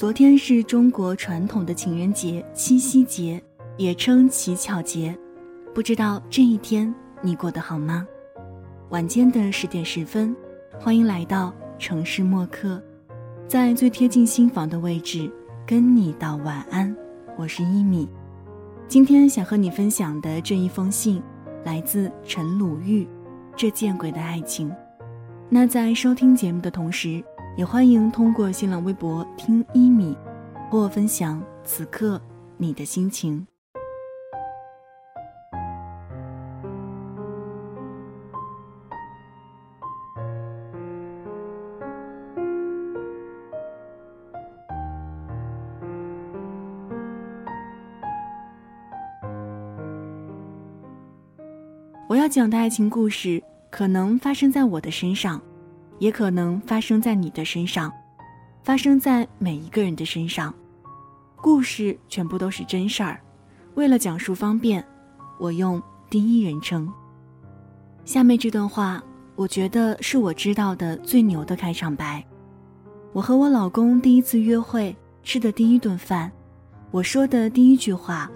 昨天是中国传统的情人节七夕节，也称乞巧节。不知道这一天你过得好吗？晚间的十点十分，欢迎来到城市默客，在最贴近心房的位置跟你道晚安。我是一米，今天想和你分享的这一封信，来自陈鲁豫，这见鬼的爱情。那在收听节目的同时，也欢迎通过新浪微博听一米，和我分享此刻你的心情。我要讲的爱情故事，可能发生在我的身上，也可能发生在你的身上，发生在每一个人的身上。故事全部都是真事儿。为了讲述方便，我用第一人称。下面这段话，我觉得是我知道的最牛的开场白。我和我老公第一次约会，吃的第一顿饭，我说的第一句话，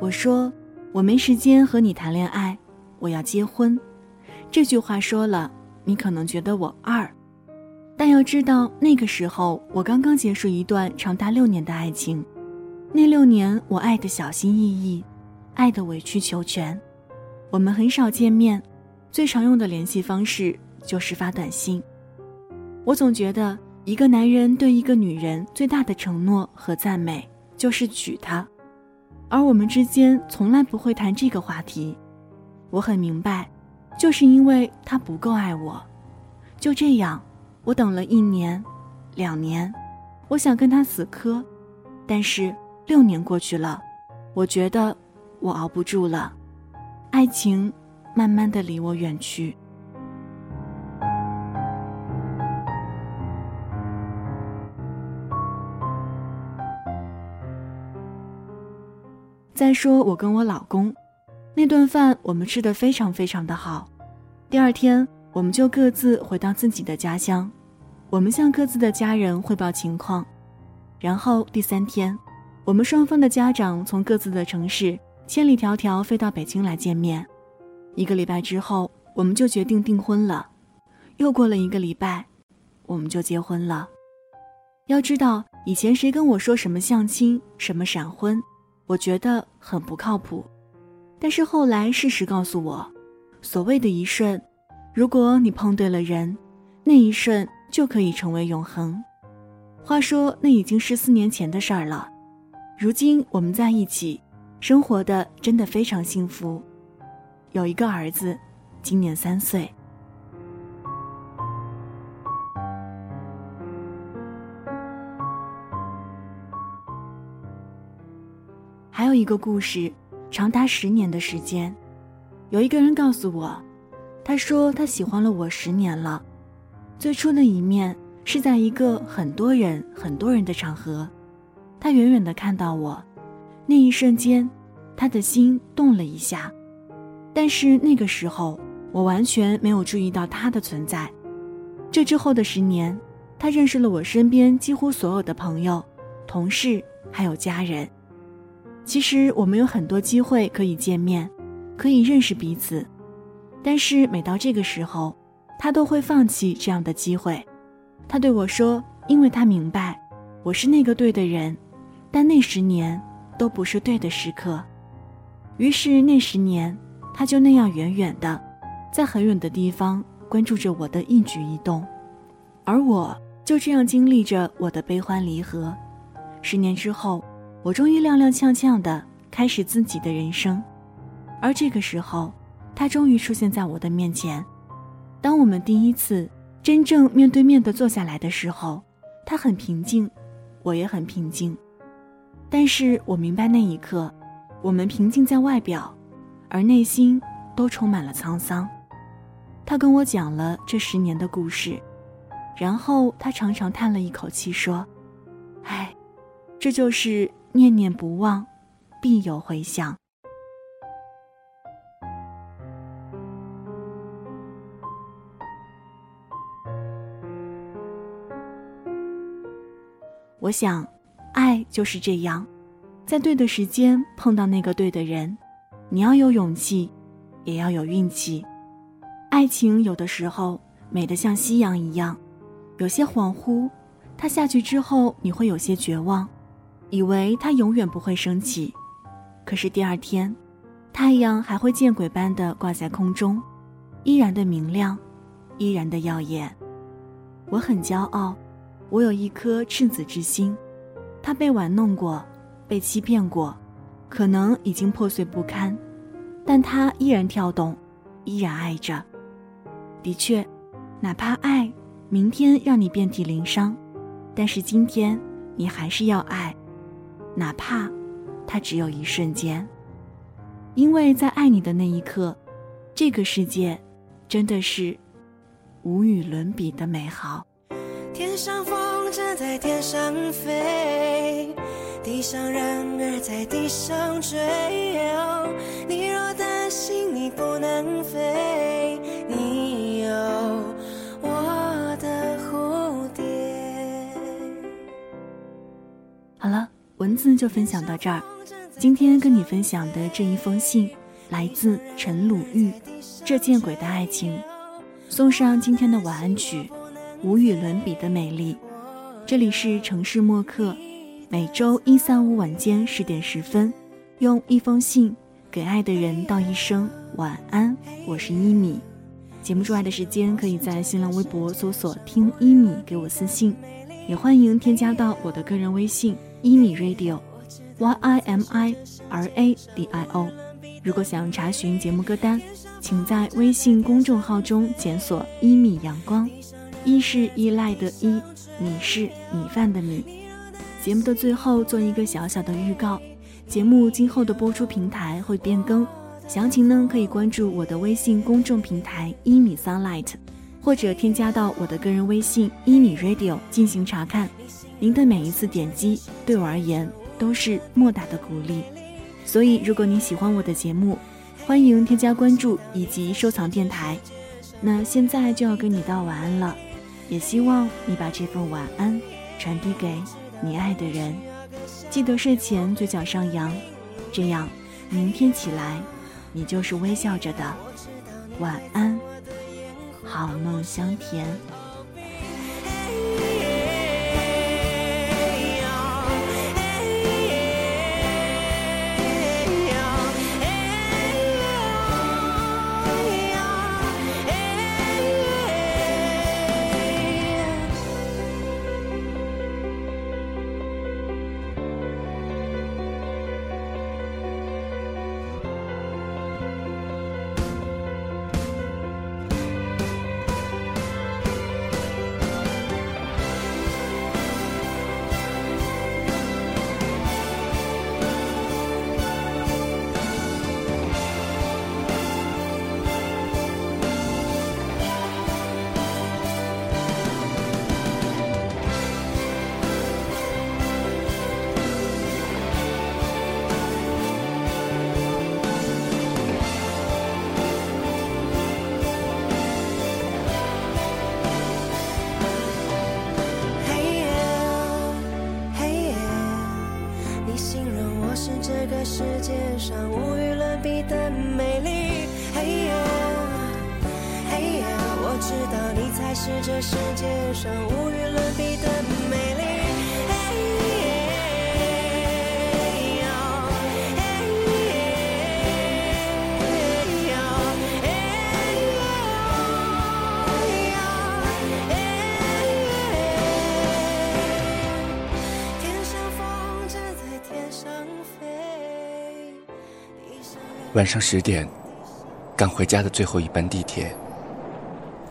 我说我没时间和你谈恋爱。我要结婚，这句话说了，你可能觉得我二，但要知道那个时候我刚刚结束一段长达六年的爱情，那六年我爱的小心翼翼，爱的委曲求全，我们很少见面，最常用的联系方式就是发短信。我总觉得一个男人对一个女人最大的承诺和赞美就是娶她，而我们之间从来不会谈这个话题。我很明白，就是因为他不够爱我，就这样，我等了一年，两年，我想跟他死磕，但是六年过去了，我觉得我熬不住了，爱情慢慢的离我远去。再说我跟我老公。那顿饭我们吃的非常非常的好，第二天我们就各自回到自己的家乡，我们向各自的家人汇报情况，然后第三天，我们双方的家长从各自的城市千里迢迢飞到北京来见面，一个礼拜之后我们就决定订婚了，又过了一个礼拜，我们就结婚了。要知道以前谁跟我说什么相亲什么闪婚，我觉得很不靠谱。但是后来，事实告诉我，所谓的一瞬，如果你碰对了人，那一瞬就可以成为永恒。话说，那已经是四年前的事儿了。如今我们在一起，生活的真的非常幸福，有一个儿子，今年三岁。还有一个故事。长达十年的时间，有一个人告诉我，他说他喜欢了我十年了。最初的一面是在一个很多人很多人的场合，他远远的看到我，那一瞬间，他的心动了一下。但是那个时候，我完全没有注意到他的存在。这之后的十年，他认识了我身边几乎所有的朋友、同事，还有家人。其实我们有很多机会可以见面，可以认识彼此，但是每到这个时候，他都会放弃这样的机会。他对我说：“因为他明白，我是那个对的人，但那十年都不是对的时刻。”于是那十年，他就那样远远的，在很远的地方关注着我的一举一动，而我就这样经历着我的悲欢离合。十年之后。我终于踉踉跄跄的开始自己的人生，而这个时候，他终于出现在我的面前。当我们第一次真正面对面的坐下来的时候，他很平静，我也很平静。但是我明白那一刻，我们平静在外表，而内心都充满了沧桑。他跟我讲了这十年的故事，然后他长长叹了一口气说：“唉，这就是。”念念不忘，必有回响。我想，爱就是这样，在对的时间碰到那个对的人，你要有勇气，也要有运气。爱情有的时候美得像夕阳一样，有些恍惚。它下去之后，你会有些绝望，以为它永远不会升起。可是第二天，太阳还会见鬼般的挂在空中，依然的明亮，依然的耀眼。我很骄傲，我有一颗赤子之心。它被玩弄过，被欺骗过，可能已经破碎不堪，但它依然跳动，依然爱着。的确，哪怕爱明天让你遍体鳞伤，但是今天你还是要爱，哪怕它只有一瞬间。因为在爱你的那一刻，这个世界真的是无与伦比的美好。天上风筝在天上飞，地上人儿在地上追。你若担心你不能飞，你有我的蝴蝶。好了，文字就分享到这儿。今天跟你分享的这一封信，来自陈鲁豫，《这见鬼的爱情》，送上今天的晚安曲。无与伦比的美丽。这里是城市默客，每周一、三、五晚间十点十分，用一封信给爱的人道一声晚安。我是一米。节目之外的时间，可以在新浪微博搜索“听一米”给我私信，也欢迎添加到我的个人微信“一米 radio”，y i m i r a d i o。如果想查询节目歌单，请在微信公众号中检索“一米阳光”。一是依赖的依，米是米饭的米。节目的最后做一个小小的预告，节目今后的播出平台会变更，详情呢可以关注我的微信公众平台一米 sunlight，或者添加到我的个人微信一米 radio 进行查看。您的每一次点击对我而言都是莫大的鼓励，所以如果你喜欢我的节目，欢迎添加关注以及收藏电台。那现在就要跟你道晚安了。也希望你把这份晚安传递给你爱的人，记得睡前嘴角上扬，这样明天起来你就是微笑着的。晚安，好梦香甜。这世界上无与伦比的美丽。晚上十点，赶回家的最后一班地铁，